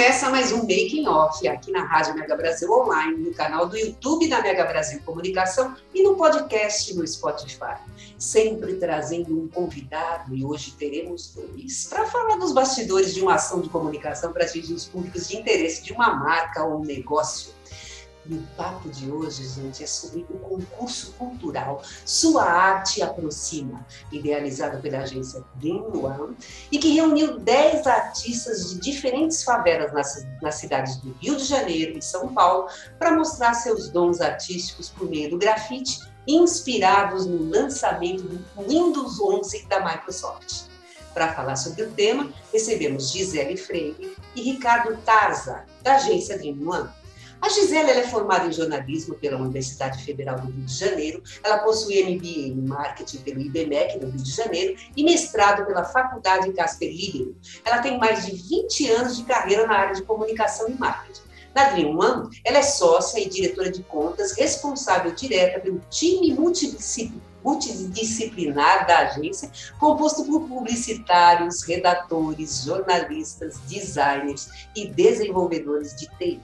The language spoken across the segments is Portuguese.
Começa mais um Making Off aqui na Rádio Mega Brasil Online, no canal do YouTube da Mega Brasil Comunicação e no podcast no Spotify. Sempre trazendo um convidado e hoje teremos dois para falar dos bastidores de uma ação de comunicação para atingir os públicos de interesse de uma marca ou um negócio. E o papo de hoje, gente, é sobre o concurso cultural Sua Arte Aproxima, idealizado pela agência Dream One e que reuniu 10 artistas de diferentes favelas nas, nas cidades do Rio de Janeiro e São Paulo para mostrar seus dons artísticos por meio do grafite, inspirados no lançamento do Windows 11 da Microsoft. Para falar sobre o tema, recebemos Gisele Freire e Ricardo Tarza, da agência Dream One. A Gisele é formada em jornalismo pela Universidade Federal do Rio de Janeiro. Ela possui MBA em marketing pelo IBMEC no Rio de Janeiro e mestrado pela Faculdade Casper Libero. Ela tem mais de 20 anos de carreira na área de comunicação e marketing. Na Dream One, ela é sócia e diretora de contas, responsável direta pelo time multidisciplinar da agência, composto por publicitários, redatores, jornalistas, designers e desenvolvedores de TI.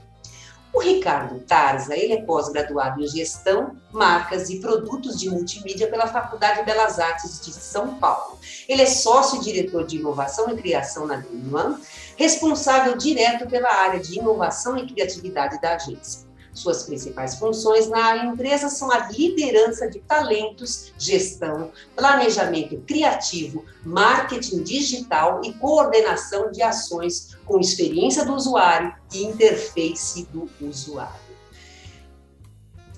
O Ricardo Tarza, ele é pós-graduado em Gestão, Marcas e Produtos de Multimídia pela Faculdade de Belas Artes de São Paulo. Ele é sócio-diretor de Inovação e Criação na Dream responsável direto pela área de Inovação e Criatividade da agência. Suas principais funções na empresa são a liderança de talentos, gestão, planejamento criativo, marketing digital e coordenação de ações com experiência do usuário e interface do usuário.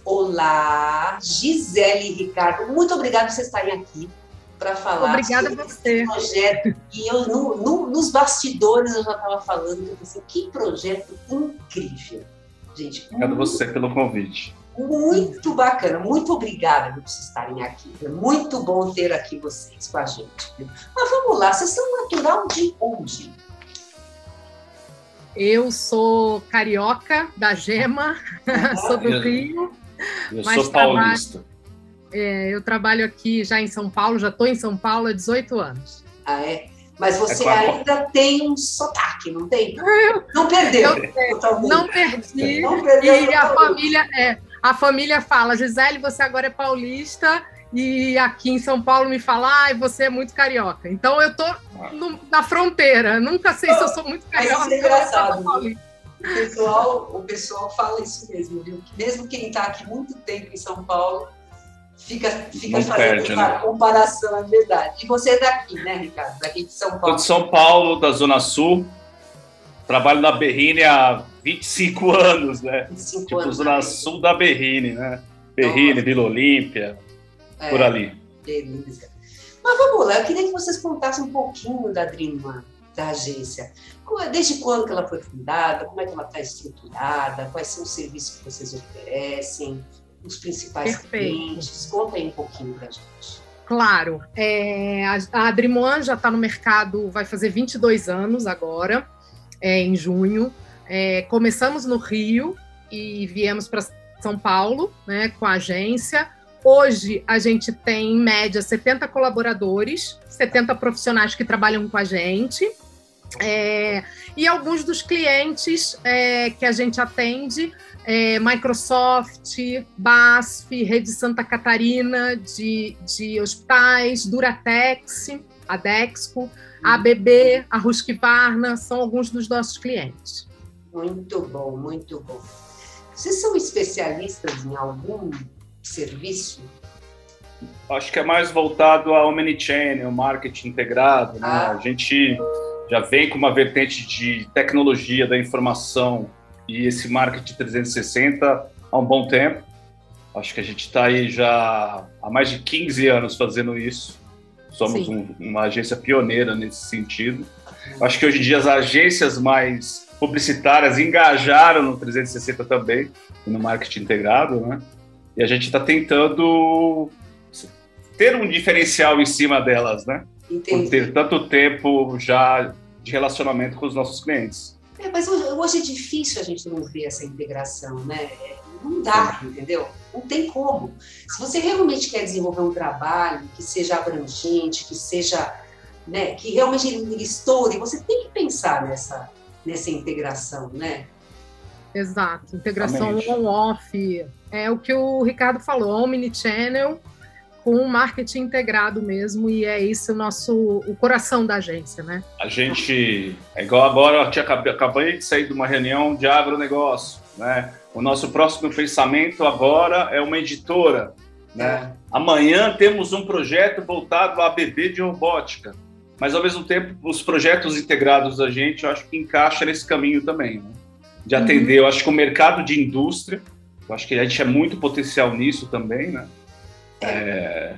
Olá, Gisele e Ricardo, muito obrigada por vocês estarem aqui para falar Obrigada sobre você. esse projeto. E eu, no, no, nos bastidores, eu já estava falando, pensei, que projeto incrível. Gente, Obrigado muito, você pelo convite. Muito bacana, muito obrigada por vocês estarem aqui. É muito bom ter aqui vocês com a gente. Mas vamos lá, vocês são natural de onde? Eu sou carioca da Gema, ah, sou do eu, Rio. Eu sou paulista. Trabalho, é, eu trabalho aqui já em São Paulo, já estou em São Paulo há 18 anos. Ah, é? Mas você é ainda tem um sotaque, não tem? Não perdeu. Eu, não perdi. Não perdeu e a família, é, a família fala, Gisele, você agora é paulista e aqui em São Paulo me fala, ai, você é muito carioca. Então eu tô no, na fronteira. Nunca sei se eu sou muito carioca. Isso é engraçado. O pessoal, o pessoal fala isso mesmo, viu? Mesmo quem está aqui muito tempo em São Paulo fica, fica fazendo perde, uma né? comparação, é verdade. E você é daqui, né, Ricardo? Daqui de São Paulo. Sou de São Paulo, da Zona Sul. Trabalho na Berrine há 25 anos, né? 25 tipo, anos. Zona Sul da Berrine, né? Berrine, Vila Olímpia, é, por ali. Beleza. Mas vamos lá, eu queria que vocês contassem um pouquinho da Dream One, da agência. É, desde quando que ela foi fundada, como é que ela está estruturada, quais são os serviços que vocês oferecem, os principais Perfeito. clientes? Conta aí um pouquinho para a gente. Claro, é, a, a já está no mercado, vai fazer 22 anos agora, é, em junho. É, começamos no Rio e viemos para São Paulo né, com a agência. Hoje a gente tem, em média, 70 colaboradores, 70 profissionais que trabalham com a gente. É, e alguns dos clientes é, que a gente atende é, Microsoft, BASF, Rede Santa Catarina de, de hospitais, Duratex, a Dexco, a ABB, a Husqvarna, são alguns dos nossos clientes. Muito bom, muito bom. Vocês são especialistas em algum serviço? Acho que é mais voltado ao omnichannel, marketing integrado. Né? Ah. A gente já vem com uma vertente de tecnologia da informação e esse marketing 360 há um bom tempo. Acho que a gente está aí já há mais de 15 anos fazendo isso. Somos um, uma agência pioneira nesse sentido. Acho que hoje em dia as agências mais publicitárias engajaram no 360 também, no marketing integrado, né? E a gente está tentando ter um diferencial em cima delas, né? Entendi. Por ter tanto tempo já de relacionamento com os nossos clientes. É, mas hoje, hoje, é difícil a gente não ver essa integração, né? Não dá, entendeu? Não tem como. Se você realmente quer desenvolver um trabalho que seja abrangente, que seja, né, que realmente ele, estoure, você tem que pensar nessa, nessa integração, né? Exato, integração on-off. É o que o Ricardo falou, omnichannel com um marketing integrado mesmo, e é isso o nosso o coração da agência, né? A gente, é igual agora, eu tinha, acabei de sair de uma reunião de agronegócio, né? O nosso próximo pensamento agora é uma editora, né? É. Amanhã temos um projeto voltado a bebê de robótica, mas ao mesmo tempo os projetos integrados da gente, eu acho que encaixa nesse caminho também, né? De atender, uhum. eu acho que o mercado de indústria, eu acho que a gente é muito potencial nisso também, né? É,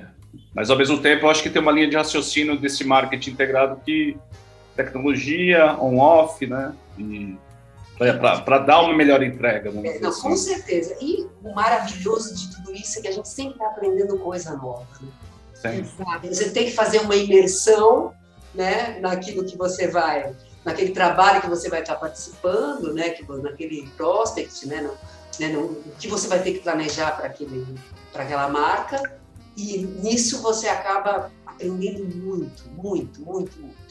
mas ao mesmo tempo, eu acho que tem uma linha de raciocínio desse marketing integrado que tecnologia, on-off, né? Para dar uma melhor entrega. É, não, assim. Com certeza. E o maravilhoso de tudo isso é que a gente sempre está aprendendo coisa nova. Né? Você tem que fazer uma imersão né, naquilo que você vai, naquele trabalho que você vai estar participando, né, que, naquele prospect, né, no, né, no, que você vai ter que planejar para aquele para aquela marca, e nisso você acaba aprendendo muito, muito, muito, muito.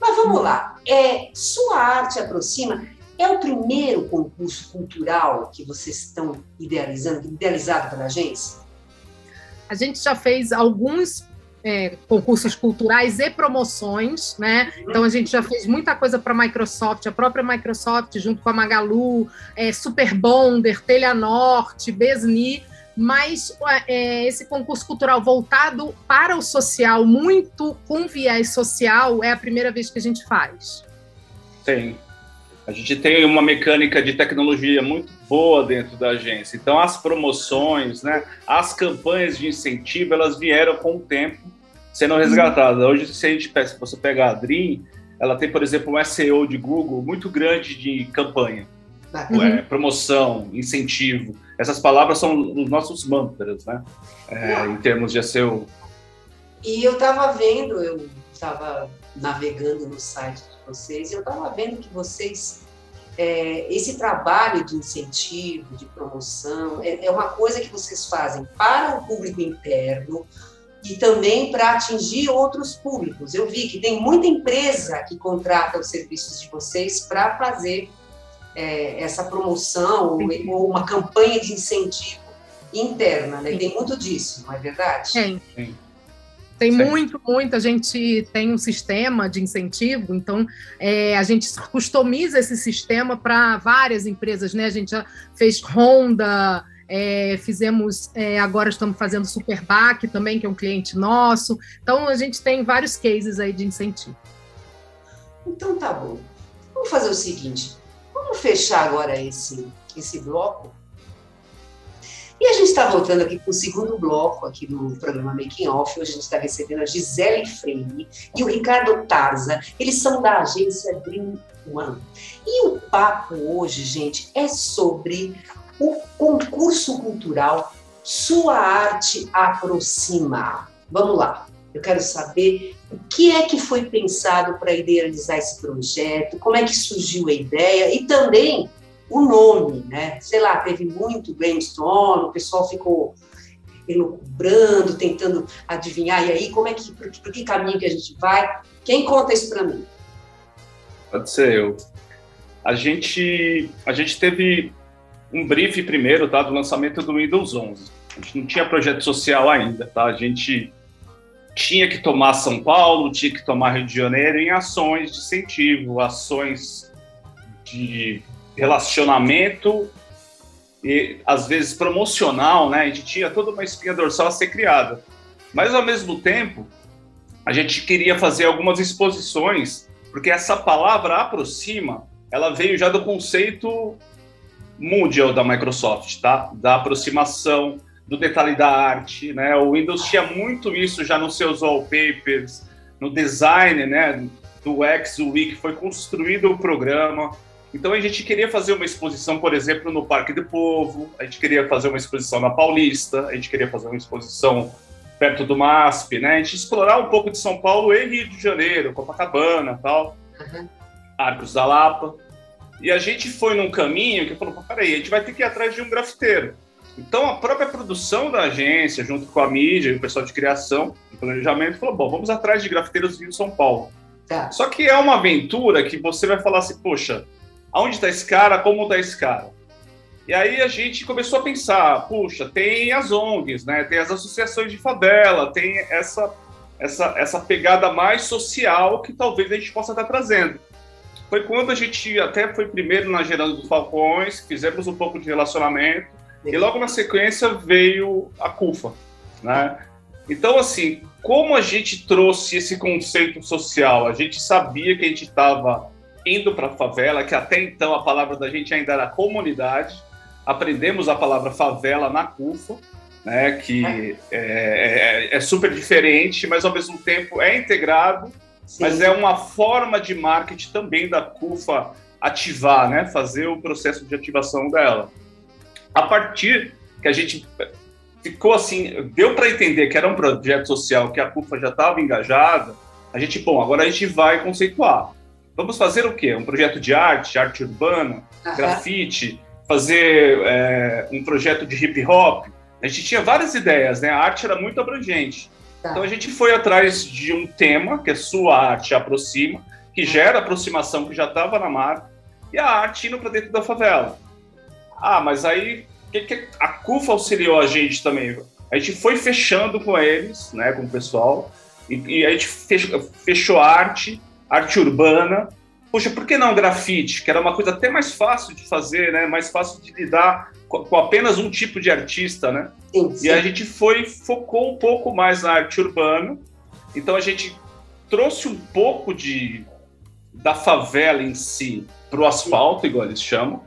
Mas vamos lá, é, Sua Arte Aproxima é o primeiro concurso cultural que vocês estão idealizando, idealizado pela agência? A gente já fez alguns é, concursos culturais e promoções, né? Então a gente já fez muita coisa para a Microsoft, a própria Microsoft junto com a Magalu, é, Super Bonder, Telha Norte, Besni, mas é, esse concurso cultural voltado para o social, muito com viés social, é a primeira vez que a gente faz. Tem. A gente tem uma mecânica de tecnologia muito boa dentro da agência. Então, as promoções, né, as campanhas de incentivo, elas vieram com o tempo sendo resgatadas. Hoje, se a gente se você pegar a Dream, ela tem, por exemplo, um SEO de Google muito grande de campanha. Uhum. É, promoção, incentivo. Essas palavras são os nossos mantras, né? É, em termos de SEO. E eu estava vendo, eu estava navegando no site de vocês, e eu estava vendo que vocês, é, esse trabalho de incentivo, de promoção, é, é uma coisa que vocês fazem para o público interno, e também para atingir outros públicos. Eu vi que tem muita empresa que contrata os serviços de vocês para fazer é, essa promoção ou, uma campanha de incentivo interna, né? Tem muito disso, não é verdade? Tem. Sim. Tem Sim. muito, muito. A gente tem um sistema de incentivo, então é, a gente customiza esse sistema para várias empresas, né? A gente já fez Honda, é, fizemos, é, agora estamos fazendo Superbac também, que é um cliente nosso. Então a gente tem vários cases aí de incentivo. Então tá bom. Vamos fazer o seguinte: Vamos fechar agora esse, esse bloco. E a gente está voltando aqui para o segundo bloco aqui no programa Making Off. Hoje a gente está recebendo a Gisele Freire e o Ricardo Tarza. Eles são da agência Dream One. E o papo hoje, gente, é sobre o concurso cultural Sua Arte Aproxima. Vamos lá. Eu quero saber o que é que foi pensado para idealizar esse projeto, como é que surgiu a ideia e também o nome, né? Sei lá, teve muito brainstorm, o pessoal ficou elucubrando, tentando adivinhar, e aí como é que, por, por que caminho que a gente vai? Quem conta isso para mim? Pode ser eu. A gente, a gente teve um brief primeiro, tá, do lançamento do Windows 11. A gente não tinha projeto social ainda, tá? A gente tinha que tomar São Paulo, tinha que tomar Rio de Janeiro em ações de incentivo, ações de relacionamento e às vezes promocional, né? A gente tinha toda uma espinha dorsal a ser criada. Mas ao mesmo tempo, a gente queria fazer algumas exposições, porque essa palavra aproxima, ela veio já do conceito mundial da Microsoft, tá? Da aproximação, do detalhe da arte, né? O Windows tinha muito isso já nos seus wallpapers, no design, né? Do X, o que foi construído o programa. Então a gente queria fazer uma exposição, por exemplo, no Parque do Povo, a gente queria fazer uma exposição na Paulista, a gente queria fazer uma exposição perto do MASP, né? A gente explorar um pouco de São Paulo e Rio de Janeiro, Copacabana, tal, uhum. Arcos da Lapa. E a gente foi num caminho que falou, peraí, a gente vai ter que ir atrás de um grafiteiro. Então a própria produção da agência, junto com a mídia e o pessoal de criação e planejamento, falou, bom, vamos atrás de grafiteiros em São Paulo. Tá. Só que é uma aventura que você vai falar assim, poxa, aonde está esse cara, como está esse cara? E aí a gente começou a pensar, puxa, tem as ONGs, né? Tem as associações de favela, tem essa essa essa pegada mais social que talvez a gente possa estar trazendo. Foi quando a gente até foi primeiro na Gerando dos Falcões, fizemos um pouco de relacionamento e logo na sequência veio a CUFA, né? Então assim, como a gente trouxe esse conceito social? A gente sabia que a gente estava indo para a favela, que até então a palavra da gente ainda era comunidade. Aprendemos a palavra favela na CUFA, né, que é, é, é, é super diferente, mas ao mesmo tempo é integrado, Sim. mas é uma forma de marketing também da CUFA ativar, né, fazer o processo de ativação dela. A partir que a gente ficou assim, deu para entender que era um projeto social, que a CUFA já estava engajada, a gente, bom, agora a gente vai conceituar. Vamos fazer o quê? Um projeto de arte, arte urbana, uhum. grafite, fazer é, um projeto de hip hop. A gente tinha várias ideias, né? A arte era muito abrangente. Tá. Então a gente foi atrás de um tema, que é sua arte aproxima, que gera aproximação que já estava na marca, e a arte indo para dentro da favela. Ah, mas aí que, que a CUFA auxiliou a gente também? A gente foi fechando com eles, né, com o pessoal, e, e a gente fechou, fechou arte, arte urbana. Poxa, por que não grafite? Que era uma coisa até mais fácil de fazer, né? Mais fácil de lidar com, com apenas um tipo de artista, né? Sim, sim. E a gente foi focou um pouco mais na arte urbana. Então a gente trouxe um pouco de da favela em si para o asfalto, igual eles chamam.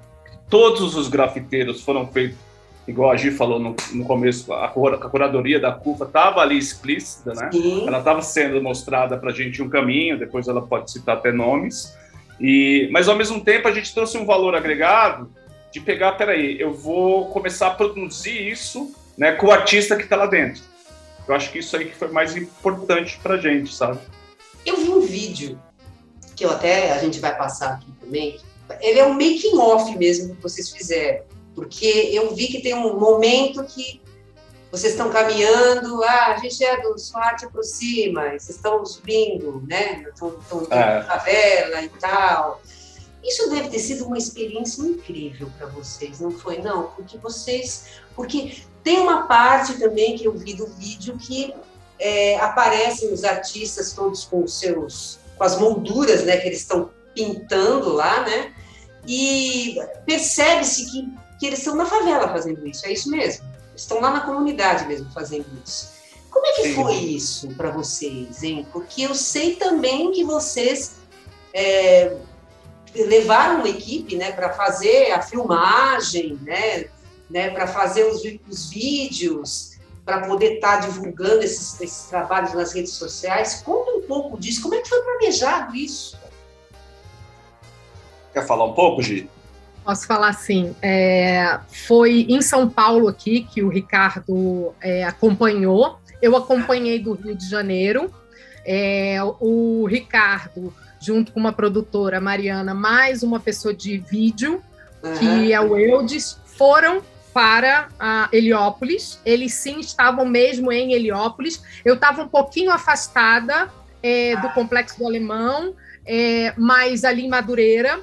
Todos os grafiteiros foram feitos igual a Gi falou no, no começo, a, a, curadoria da CUFA estava ali explícita, né? Sim. Ela estava sendo mostrada para a gente um caminho, depois ela pode citar até nomes. E, mas ao mesmo tempo a gente trouxe um valor agregado de pegar, peraí, eu vou começar a produzir isso né, com o artista que está lá dentro. Eu acho que isso aí que foi mais importante para a gente, sabe? Eu vi um vídeo que eu até a gente vai passar aqui também. Ele é um making off mesmo que vocês fizeram porque eu vi que tem um momento que vocês estão caminhando, ah, a gente é do SWAT por cima, vocês estão subindo, né? Estão, estão é. favela e tal. Isso deve ter sido uma experiência incrível para vocês, não foi? Não, porque vocês. Porque tem uma parte também que eu vi do vídeo que é, aparecem os artistas todos com os seus. com as molduras né, que eles estão pintando lá, né? E percebe-se que que eles estão na favela fazendo isso, é isso mesmo. Estão lá na comunidade mesmo fazendo isso. Como é que Sim. foi isso para vocês, hein? Porque eu sei também que vocês é, levaram uma equipe, né, para fazer a filmagem, né, né, para fazer os, os vídeos, para poder estar tá divulgando esses, esses trabalhos nas redes sociais. Conta um pouco disso. Como é que foi planejado isso? Quer falar um pouco, Gi? Posso falar assim, é, foi em São Paulo aqui que o Ricardo é, acompanhou. Eu acompanhei do Rio de Janeiro. É, o Ricardo, junto com uma produtora, Mariana, mais uma pessoa de vídeo, uhum. que é o Eudes, foram para a Heliópolis. Eles sim estavam mesmo em Heliópolis. Eu estava um pouquinho afastada é, do Complexo do Alemão, é, mas ali em Madureira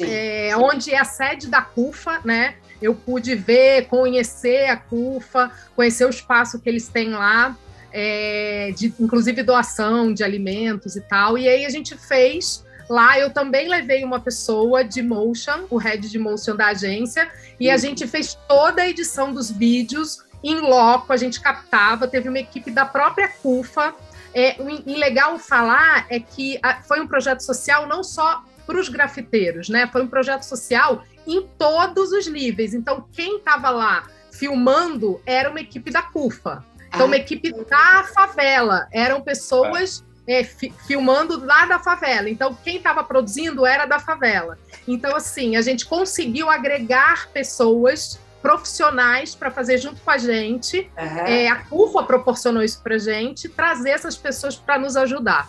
é, onde é a sede da CUFA, né? Eu pude ver, conhecer a CUFA, conhecer o espaço que eles têm lá, é, de, inclusive doação de alimentos e tal. E aí a gente fez lá. Eu também levei uma pessoa de motion, o head de motion da agência, e a gente fez toda a edição dos vídeos em loco. A gente captava, teve uma equipe da própria CUFA. É, e legal falar é que foi um projeto social não só para os grafiteiros, né? Foi um projeto social em todos os níveis. Então, quem estava lá filmando era uma equipe da CUFA. Então, uma ah. equipe da favela. Eram pessoas é, fi filmando lá da favela. Então, quem estava produzindo era da favela. Então, assim, a gente conseguiu agregar pessoas profissionais para fazer junto com a gente. Uhum. É, a CUFA proporcionou isso para a gente, trazer essas pessoas para nos ajudar.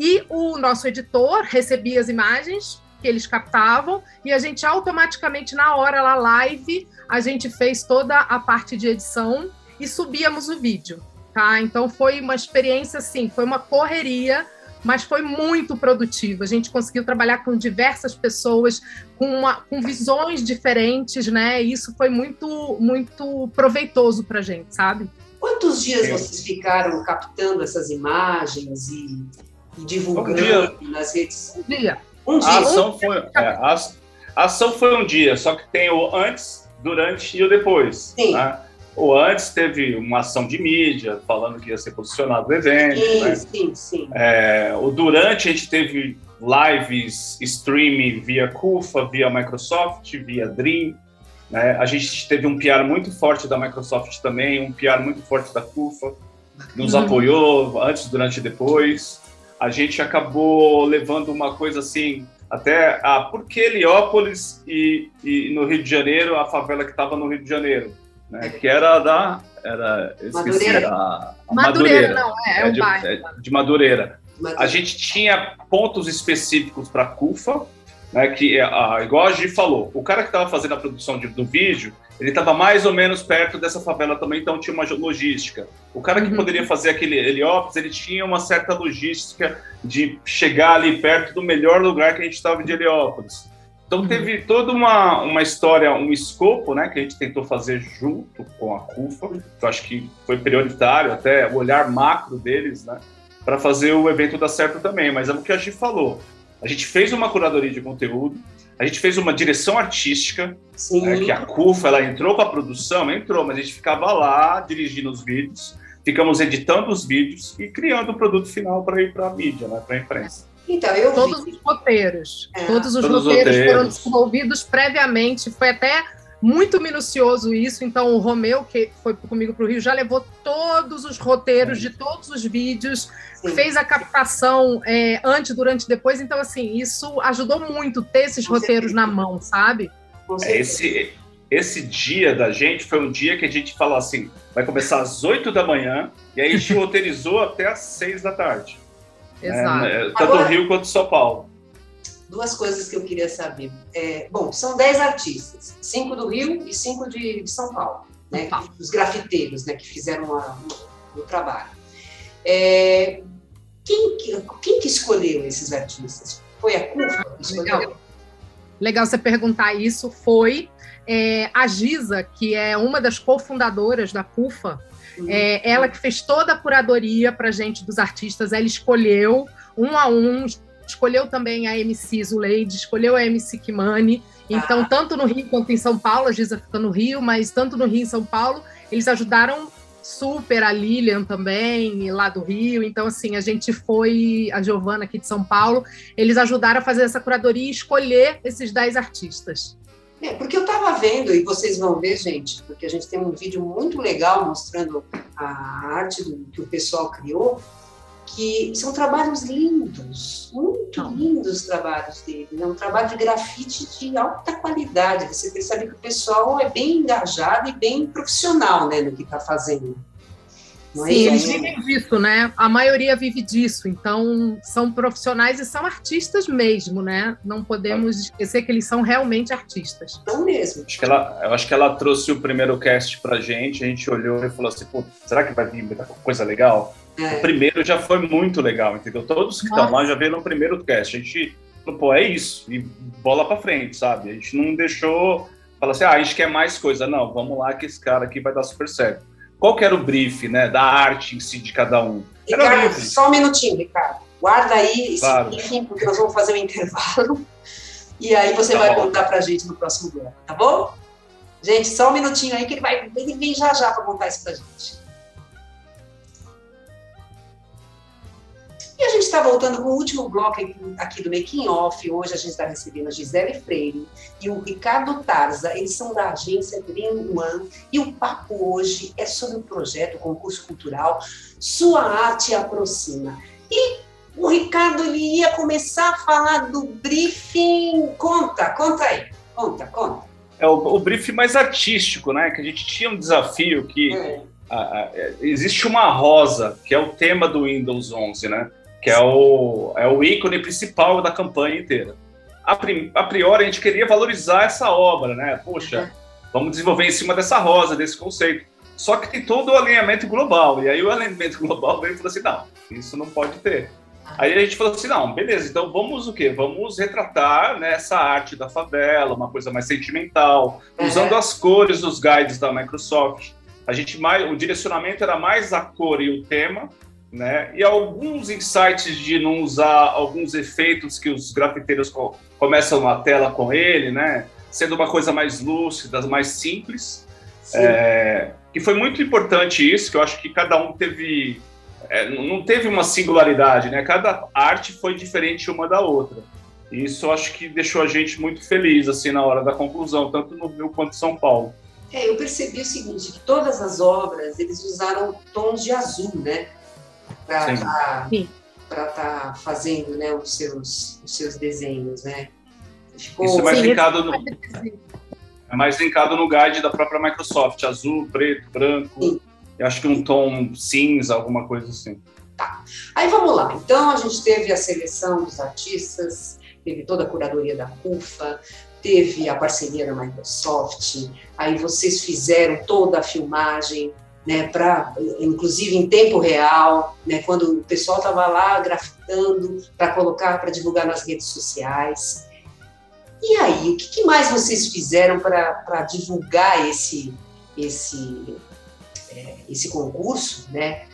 E o nosso editor recebia as imagens que eles captavam e a gente automaticamente, na hora lá live, a gente fez toda a parte de edição e subíamos o vídeo. Tá? Então foi uma experiência assim, foi uma correria, mas foi muito produtiva. A gente conseguiu trabalhar com diversas pessoas, com, uma, com visões diferentes, né? E isso foi muito, muito proveitoso para a gente, sabe? Quantos dias vocês ficaram captando essas imagens e, e divulgando um nas redes? Um dia. Um dia. A ação, foi, é, a, a ação foi um dia, só que tem o antes, durante e o depois. Sim. Né? O antes teve uma ação de mídia falando que ia ser posicionado o evento. Sim, né? sim, sim. É, o durante a gente teve lives streaming via CUFA, via Microsoft, via Dream. Né? A gente teve um PR muito forte da Microsoft também, um PR muito forte da CUFA, nos uhum. apoiou antes, durante e depois. A gente acabou levando uma coisa assim, até a por que Heliópolis e, e no Rio de Janeiro, a favela que estava no Rio de Janeiro né? Que era da. Era, esqueci, Madureira. A, a Madureira, não, é, é, é de, bairro. É de Madureira. Madureira. A gente tinha pontos específicos para CUFA, né, que a, igual a Gi falou, o cara que estava fazendo a produção de, do vídeo, ele estava mais ou menos perto dessa favela também, então tinha uma logística. O cara que uhum. poderia fazer aquele Heliópolis, ele tinha uma certa logística de chegar ali perto do melhor lugar que a gente estava de Heliópolis. Então teve toda uma, uma história, um escopo, né, que a gente tentou fazer junto com a CUFA, que eu acho que foi prioritário, até o olhar macro deles, né, para fazer o evento dar certo também. Mas é o que a gente falou. A gente fez uma curadoria de conteúdo, a gente fez uma direção artística, né, que a CUFA ela entrou com a produção, entrou, mas a gente ficava lá dirigindo os vídeos, ficamos editando os vídeos e criando o produto final para ir para a mídia, né, para a imprensa. Então, eu todos vi. os roteiros, é. todos os todos roteiros, roteiros foram desenvolvidos previamente, foi até muito minucioso isso. Então, o Romeu, que foi comigo para o Rio, já levou todos os roteiros de todos os vídeos, Sim. fez a captação é, antes, durante e depois. Então, assim, isso ajudou muito ter esses Com roteiros certeza. na mão, sabe? É, esse, esse dia da gente foi um dia que a gente falou assim: vai começar às 8 da manhã, e aí a gente roteirizou até às 6 da tarde. Exato. É, tanto Agora, Rio quanto São Paulo. Duas coisas que eu queria saber. É, bom, são dez artistas, cinco do Rio e cinco de, de São Paulo, né? Os grafiteiros, né? Que fizeram o, trabalho. É, quem, quem que escolheu esses artistas? Foi a CUFA que escolheu? Legal. Legal você perguntar isso. Foi é, a Giza, que é uma das cofundadoras da CUFA, é, ela que fez toda a curadoria para gente dos artistas, ela escolheu um a um, escolheu também a MC Zuleide, escolheu a MC Kimani. Então, ah. tanto no Rio quanto em São Paulo, a Giza fica no Rio, mas tanto no Rio e São Paulo, eles ajudaram super a Lilian também, lá do Rio. Então, assim, a gente foi, a Giovana aqui de São Paulo, eles ajudaram a fazer essa curadoria e escolher esses 10 artistas. É, porque eu estava vendo, e vocês vão ver, gente, porque a gente tem um vídeo muito legal mostrando a arte do, que o pessoal criou, que são trabalhos lindos, muito lindos os trabalhos dele. É um trabalho de grafite de alta qualidade. Você percebe que o pessoal é bem engajado e bem profissional né, no que está fazendo. Não é Sim, é eles vivem disso, né? A maioria vive disso, então são profissionais e são artistas mesmo, né? Não podemos esquecer que eles são realmente artistas. São mesmo. Acho que ela, eu acho que ela trouxe o primeiro cast pra gente, a gente olhou e falou assim, pô, será que vai vir coisa legal? É. O primeiro já foi muito legal, entendeu? Todos que estão lá já viram o primeiro cast. A gente falou, pô, é isso, e bola pra frente, sabe? A gente não deixou, falar assim, ah, a gente quer mais coisa. Não, vamos lá que esse cara aqui vai dar super certo qual que era o brief, né, da arte em si de cada um? Ricardo, só um minutinho, Ricardo. Guarda aí esse claro. briefing, porque nós vamos fazer um intervalo. E aí você tá vai bom. contar pra gente no próximo bloco, tá bom? Gente, só um minutinho aí que ele vai ele vem já já para contar isso pra gente. Está voltando com o último bloco aqui do Making Off. Hoje a gente está recebendo a Gisele Freire e o Ricardo Tarza. Eles são da agência Green One. E o papo hoje é sobre o projeto Concurso Cultural Sua Arte Aproxima. E o Ricardo ele ia começar a falar do briefing. Conta, conta aí. Conta, conta. É o, o briefing mais artístico, né? Que a gente tinha um desafio que é. a, a, existe uma rosa, que é o tema do Windows 11, né? Que é o, é o ícone principal da campanha inteira. A, prim, a priori, a gente queria valorizar essa obra, né? Poxa, uhum. vamos desenvolver em cima dessa rosa, desse conceito. Só que tem todo o alinhamento global. E aí o alinhamento global veio e falou assim: não, isso não pode ter. Aí a gente falou assim, não, beleza, então vamos o quê? Vamos retratar né, essa arte da favela, uma coisa mais sentimental, uhum. usando as cores dos guides da Microsoft. A gente mais, o direcionamento era mais a cor e o tema, né? E alguns insights de não usar alguns efeitos que os grafiteiros co começam na tela com ele, né? Sendo uma coisa mais lúcida, mais simples. É, que foi muito importante isso, que eu acho que cada um teve é, não teve uma singularidade, né? Cada arte foi diferente uma da outra. E isso acho que deixou a gente muito feliz assim na hora da conclusão, tanto no Rio quanto em São Paulo. É, eu percebi o seguinte, que todas as obras eles usaram tons de azul, né? Para estar tá, tá fazendo né, os, seus, os seus desenhos, né? Ficou... Isso é mais linkado no... É mais linkado no guide da própria Microsoft, azul, preto, branco. Sim. Eu acho que um tom cinza, alguma coisa assim. Tá. Aí vamos lá. Então a gente teve a seleção dos artistas, teve toda a curadoria da CUFA, teve a parceria da Microsoft, aí vocês fizeram toda a filmagem, né, para inclusive em tempo real, né, quando o pessoal estava lá grafitando para colocar, para divulgar nas redes sociais. E aí, o que, que mais vocês fizeram para divulgar esse, esse é, esse concurso, né?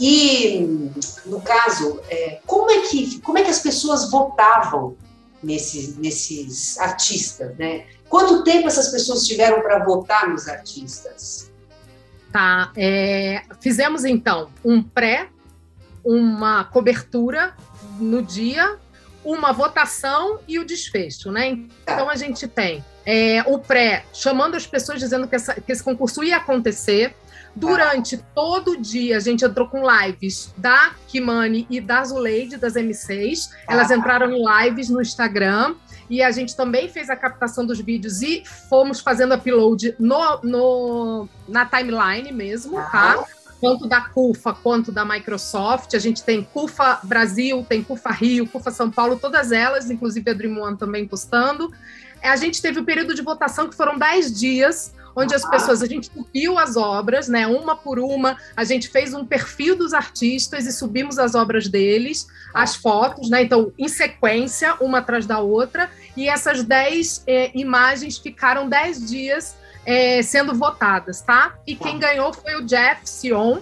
E no caso, é, como é que como é que as pessoas votavam nesses nesses artistas, né? Quanto tempo essas pessoas tiveram para votar nos artistas? Tá, é, fizemos então um pré, uma cobertura no dia, uma votação e o desfecho, né? Então a gente tem é, o pré chamando as pessoas dizendo que, essa, que esse concurso ia acontecer. Durante todo o dia, a gente entrou com lives da Kimani e da Zuleide, das M6. Elas ah. entraram em lives no Instagram. E a gente também fez a captação dos vídeos e fomos fazendo upload no, no, na timeline mesmo, tá? Tanto da CUFA quanto da Microsoft. A gente tem CUFA Brasil, tem CUFA Rio, CUFA São Paulo, todas elas, inclusive a Dream One também postando. A gente teve o um período de votação que foram 10 dias, onde as pessoas, a gente subiu as obras, né, uma por uma, a gente fez um perfil dos artistas e subimos as obras deles, as fotos, né, então em sequência, uma atrás da outra, e essas 10 é, imagens ficaram 10 dias é, sendo votadas, tá? E quem ganhou foi o Jeff Sion,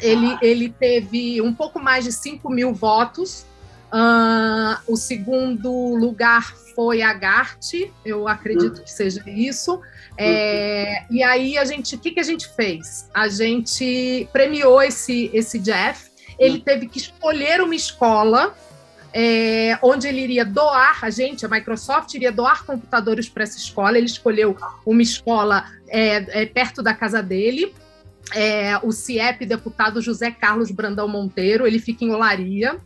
ele, ele teve um pouco mais de 5 mil votos, Uh, o segundo lugar foi a Gart, eu acredito uhum. que seja isso. É, e aí a gente, o que, que a gente fez? A gente premiou esse, esse Jeff. Ele hum. teve que escolher uma escola é, onde ele iria doar, a gente, a Microsoft, iria doar computadores para essa escola. Ele escolheu uma escola é, é, perto da casa dele. É, o CIEP, deputado José Carlos Brandão Monteiro, ele fica em Olaria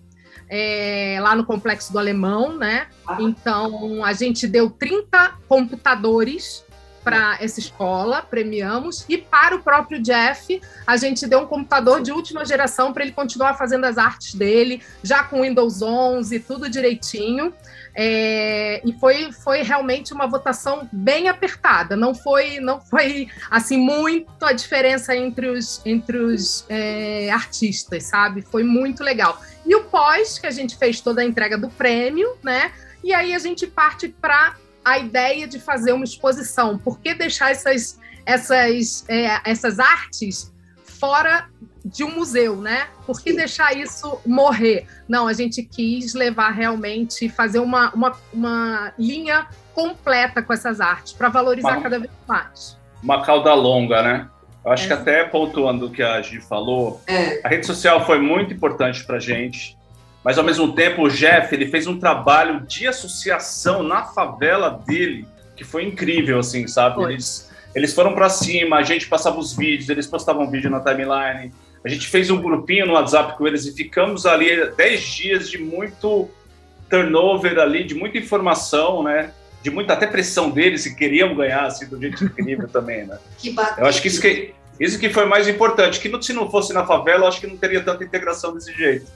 é, lá no Complexo do Alemão, né? Ah. Então, a gente deu 30 computadores para essa escola, premiamos, e para o próprio Jeff, a gente deu um computador de última geração para ele continuar fazendo as artes dele, já com Windows 11, tudo direitinho. É, e foi, foi realmente uma votação bem apertada. Não foi, não foi assim muito a diferença entre os, entre os é, artistas, sabe? Foi muito legal. E o pós, que a gente fez toda a entrega do prêmio, né? E aí a gente parte para a ideia de fazer uma exposição. Por que deixar essas, essas, é, essas artes fora de um museu, né? Por que deixar isso morrer? Não, a gente quis levar realmente, fazer uma, uma, uma linha completa com essas artes, para valorizar uma, cada vez mais. Uma cauda longa, né? Eu acho é. que até pontuando o que a Gi falou, é. a rede social foi muito importante para a gente. Mas ao mesmo tempo o Jeff ele fez um trabalho de associação na favela dele que foi incrível, assim, sabe? Foi. Eles, eles foram para cima, a gente passava os vídeos, eles postavam vídeo na timeline. A gente fez um grupinho no WhatsApp com eles e ficamos ali 10 dias de muito turnover ali, de muita informação, né? De muita até pressão deles, que queriam ganhar, assim, do jeito incrível também, né? Que bacana. Eu acho que isso que, isso que foi mais importante, que se não fosse na favela, eu acho que não teria tanta integração desse jeito.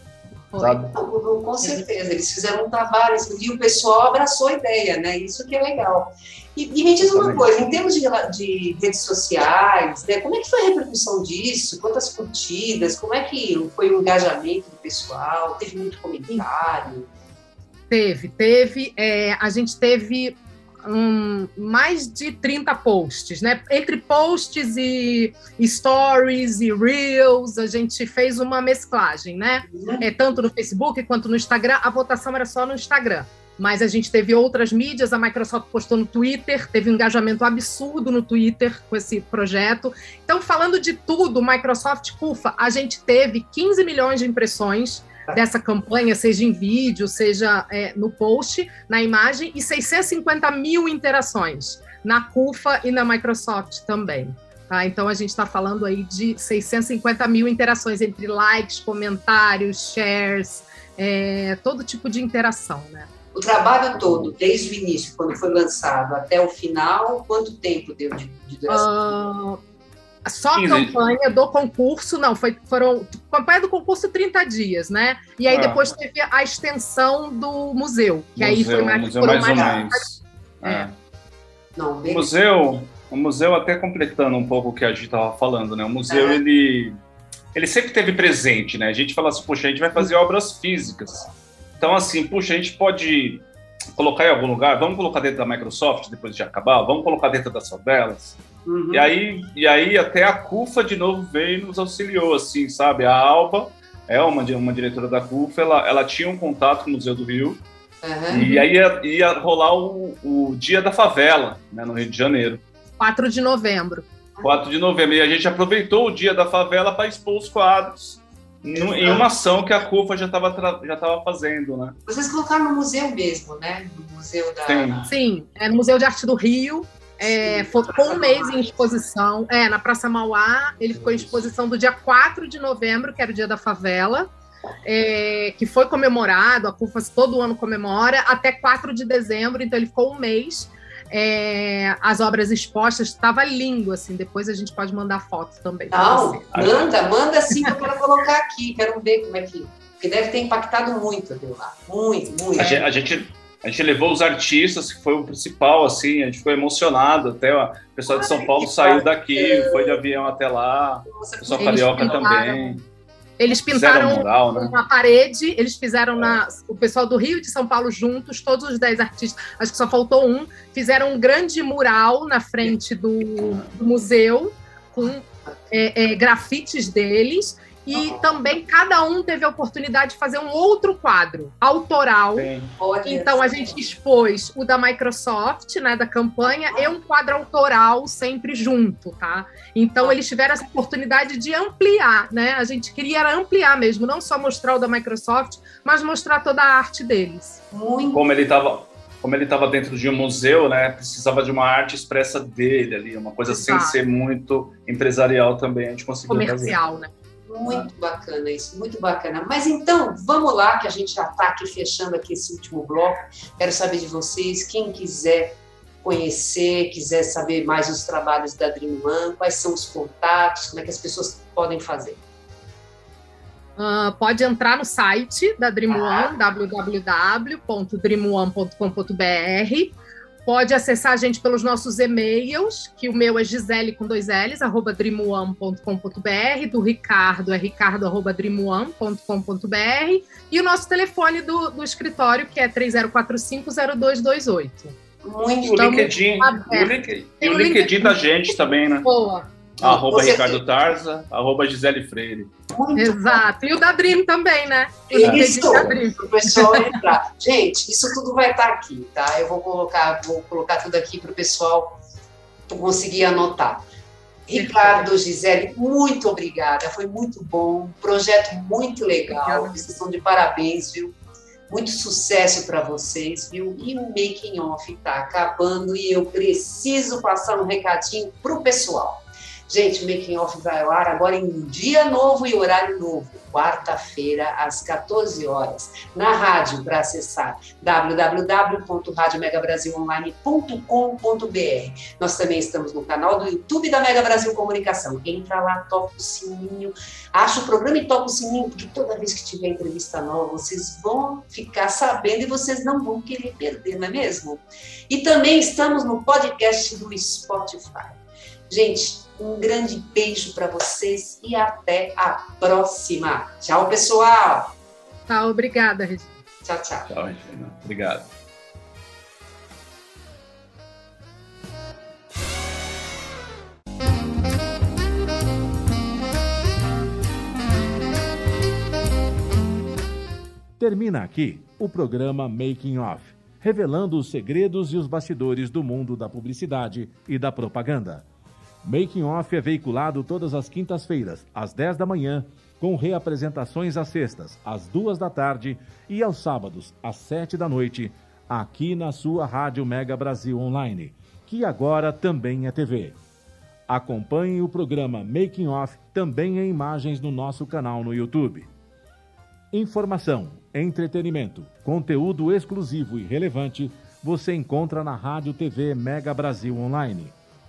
Sabe? com certeza, eles fizeram um trabalho e o pessoal abraçou a ideia, né? Isso que é legal. E, e me diz uma coisa, em termos de, de, redes sociais, né, como é que foi a repercussão disso? Quantas curtidas? Como é que foi o engajamento do pessoal? Teve muito comentário? Teve, teve. É, a gente teve um, mais de 30 posts, né? Entre posts e, stories e reels, a gente fez uma mesclagem, né? Uhum. É, tanto no Facebook quanto no Instagram. A votação era só no Instagram. Mas a gente teve outras mídias, a Microsoft postou no Twitter, teve um engajamento absurdo no Twitter com esse projeto. Então, falando de tudo, Microsoft CUFA, a gente teve 15 milhões de impressões dessa campanha, seja em vídeo, seja é, no post, na imagem, e 650 mil interações na CUFA e na Microsoft também. Tá? Então a gente está falando aí de 650 mil interações entre likes, comentários, shares, é, todo tipo de interação, né? O trabalho todo, desde o início, quando foi lançado, até o final, quanto tempo deu de, de duração? Uh, só a campanha do concurso, não, foi, foram. Campanha do concurso 30 dias, né? E aí ah. depois teve a extensão do museu, que museu, aí foi mais, museu mais, mais ou menos. É. é. Não, o museu, o museu, até completando um pouco o que a gente estava falando, né? O museu, é. ele, ele sempre teve presente, né? A gente fala assim, poxa, a gente vai fazer obras físicas. Então, assim, puxa, a gente pode colocar em algum lugar, vamos colocar dentro da Microsoft depois de acabar, vamos colocar dentro das favelas. Uhum. E, aí, e aí até a CUFA de novo veio e nos auxiliou, assim, sabe? A Alba é uma, uma diretora da CUFA, ela, ela tinha um contato com o Museu do Rio, uhum. e aí ia, ia rolar o, o Dia da Favela, né, no Rio de Janeiro. 4 de novembro. 4 de novembro. E a gente aproveitou o Dia da Favela para expor os quadros no, em uma ação que a CUFA já estava já tava fazendo, né? Vocês colocaram no museu mesmo, né? No museu da... Sim, Sim é no Museu de Arte do Rio. É, ficou um mês em exposição. É, na Praça Mauá, ele ficou em exposição do dia 4 de novembro, que era o dia da favela. É, que foi comemorado, a CUFA todo ano comemora, até 4 de dezembro, então ele ficou um mês é, as obras expostas, estava lindo, assim. Depois a gente pode mandar foto também. Não, manda, manda sim, que eu quero colocar aqui, quero ver como é que. Porque deve ter impactado muito aquilo lá. Muito, muito. A gente, a gente, a gente levou os artistas, que foi o principal, assim, a gente ficou emocionado. Até o pessoal de São Paulo saiu daqui, foi de avião até lá, o pessoal carioca também. Eles pintaram mural, né? uma parede, eles fizeram é. na. O pessoal do Rio e de São Paulo juntos, todos os dez artistas, acho que só faltou um, fizeram um grande mural na frente do, do museu, com é, é, grafites deles. E também cada um teve a oportunidade de fazer um outro quadro autoral. Então a gente expôs o da Microsoft, né, da campanha, e um quadro autoral sempre junto, tá? Então eles tiveram essa oportunidade de ampliar, né? A gente queria ampliar mesmo, não só mostrar o da Microsoft, mas mostrar toda a arte deles. Muito. Como ele estava como ele estava dentro de um museu, né, precisava de uma arte expressa dele ali, uma coisa Exato. sem ser muito empresarial também, a gente conseguiu Comercial, fazer. né? Muito bacana isso, muito bacana. Mas então, vamos lá, que a gente já está aqui fechando aqui esse último bloco. Quero saber de vocês, quem quiser conhecer, quiser saber mais os trabalhos da Dream One, quais são os contatos, como é que as pessoas podem fazer? Uh, pode entrar no site da Dream ah. One, www.dreamone.com.br Pode acessar a gente pelos nossos e-mails, que o meu é gisele com dois L's, arroba dreamone.com.br, do Ricardo é ricardo, arroba dreamone.com.br, e o nosso telefone do, do escritório, que é 30450228. Muito o LinkedIn, o LinkedIn, e o LinkedIn da gente também, né? Boa. Arroba Ricardo Tarza, arroba Gisele Freire. Muito Exato. Bom. E o da Dream também, né? Isso, para o pessoal entrar. Gente, isso tudo vai estar aqui, tá? Eu vou colocar, vou colocar tudo aqui para o pessoal conseguir anotar. Ricardo, Gisele, muito obrigada. Foi muito bom, um projeto muito legal. Obrigada. Vocês estão de parabéns, viu? Muito sucesso para vocês, viu? E o making off está acabando e eu preciso passar um recadinho pro pessoal. Gente, o Making Off vai ao ar agora em dia novo e horário novo, quarta-feira, às 14 horas, na rádio, para acessar www.radiomegabrasilonline.com.br. Nós também estamos no canal do YouTube da Mega Brasil Comunicação. Entra lá, toca o sininho, acha o programa e toca o sininho, porque toda vez que tiver entrevista nova, vocês vão ficar sabendo e vocês não vão querer perder, não é mesmo? E também estamos no podcast do Spotify. Gente, um grande beijo para vocês e até a próxima. Tchau, pessoal. Tchau, obrigada, Regina. Tchau, tchau. Tchau, Regina. Obrigado. Termina aqui o programa Making Off, revelando os segredos e os bastidores do mundo da publicidade e da propaganda. Making Off é veiculado todas as quintas-feiras, às 10 da manhã, com reapresentações às sextas, às 2 da tarde e aos sábados, às 7 da noite, aqui na sua Rádio Mega Brasil Online, que agora também é TV. Acompanhe o programa Making Off também em imagens no nosso canal no YouTube. Informação, entretenimento, conteúdo exclusivo e relevante você encontra na Rádio TV Mega Brasil Online